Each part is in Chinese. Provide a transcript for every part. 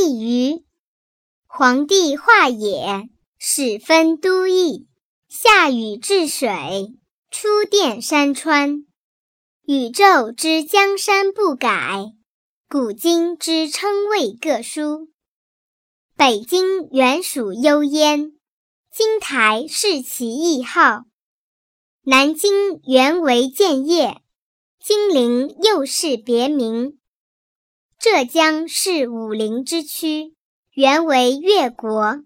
帝虞，黄帝化也，始分都邑，下禹治水，出电山川。宇宙之江山不改，古今之称谓各殊。北京原属幽燕，京台是其异号。南京原为建业，金陵又是别名。浙江是武陵之区，原为越国。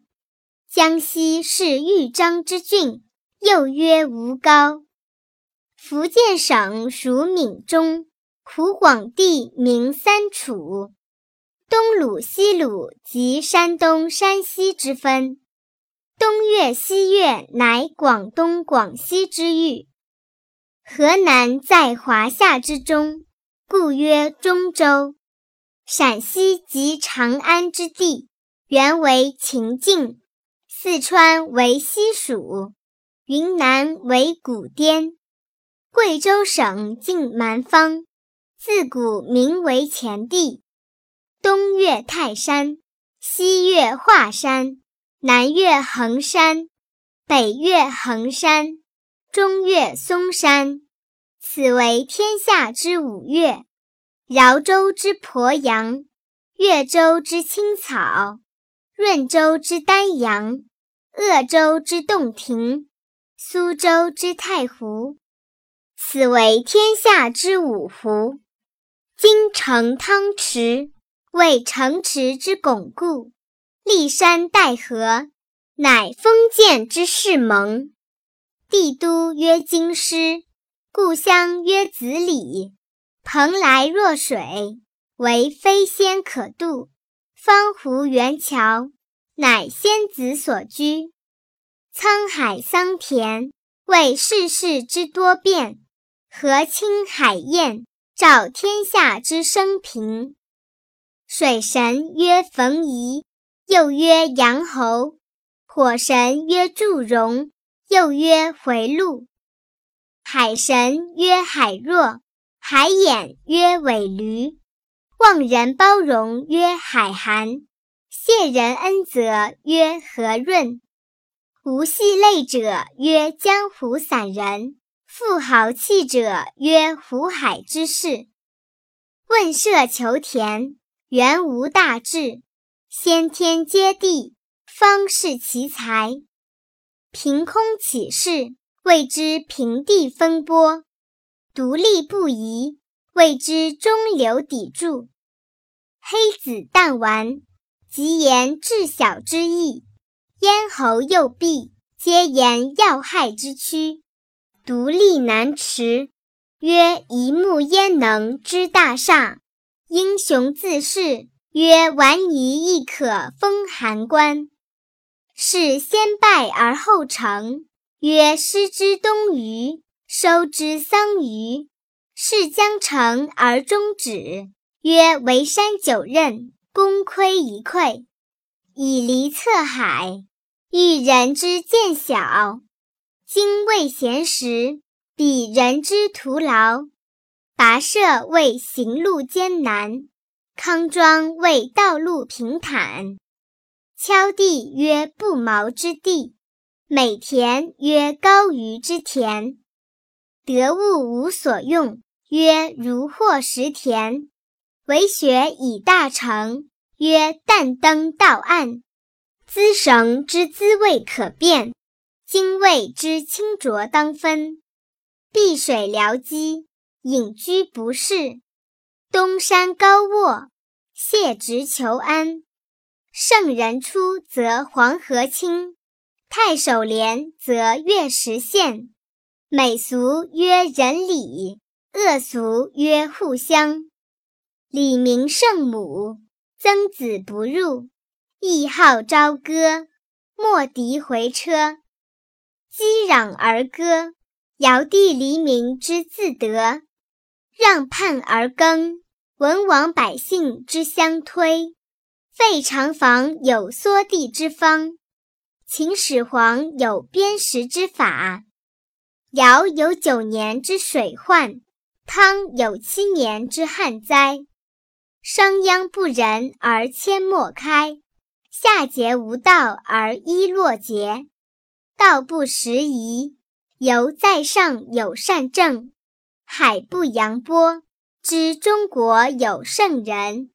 江西是豫章之郡，又曰吴高。福建省属闽中，湖广地名三楚，东鲁西鲁即山东山西之分。东越西越乃广东广西之域。河南在华夏之中，故曰中州。陕西即长安之地，原为秦境。四川为西蜀，云南为古滇。贵州省境蛮方，自古名为前地。东越泰山，西越华山，南越衡山，北越衡山，中越嵩山。此为天下之五岳：饶州之鄱阳，越州之青草，润州之丹阳，鄂州之洞庭，苏州之太湖。此为天下之五湖，今城汤池，为城池之巩固；立山带河，乃封建之势盟。帝都曰京师，故乡曰子里。蓬莱若水，为飞仙可渡；方湖圆桥，乃仙子所居。沧海桑田，为世事之多变。河清海晏，照天下之生平。水神曰冯夷，又曰杨侯；火神曰祝融，又曰回路；海神曰海若，海眼曰尾驴；望人包容曰海涵，谢人恩泽曰和润；无系累者曰江湖散人。富豪气者曰湖海之士。问舍求田，原无大志，先天接地，方是奇才。凭空起事，谓之平地风波；独立不移，谓之中流砥柱。黑子弹丸，即言智小之意；咽喉右臂，皆言要害之躯。独立难持，曰一目焉能知大厦；英雄自恃，曰顽夷亦可封函关。是先败而后成，曰失之东隅，收之桑榆；事将成而终止，曰为山九仞，功亏一篑。以离侧海，欲人之见小。今未闲时，比人之徒劳；跋涉为行路艰难，康庄为道路平坦。敲地曰不毛之地，美田曰高于之田。得物无所用，曰如获石田。为学以大成，曰但登道岸。滋绳之滋味可辨。精卫之清浊当分，碧水疗机，隐居不仕；东山高卧，谢直求安。圣人出，则黄河清；太守廉，则月食现。美俗曰仁礼，恶俗曰互相。礼明圣母，曾子不入；义号朝歌，莫敌回车。击壤而歌，尧帝黎民之自得；让叛而耕，文王百姓之相推。废长房有缩地之方，秦始皇有砭石之法。尧有九年之水患，汤有七年之旱灾。商鞅不仁而阡陌开，夏桀无道而伊洛结。道不拾遗，犹在上有善政；海不扬波，知中国有圣人。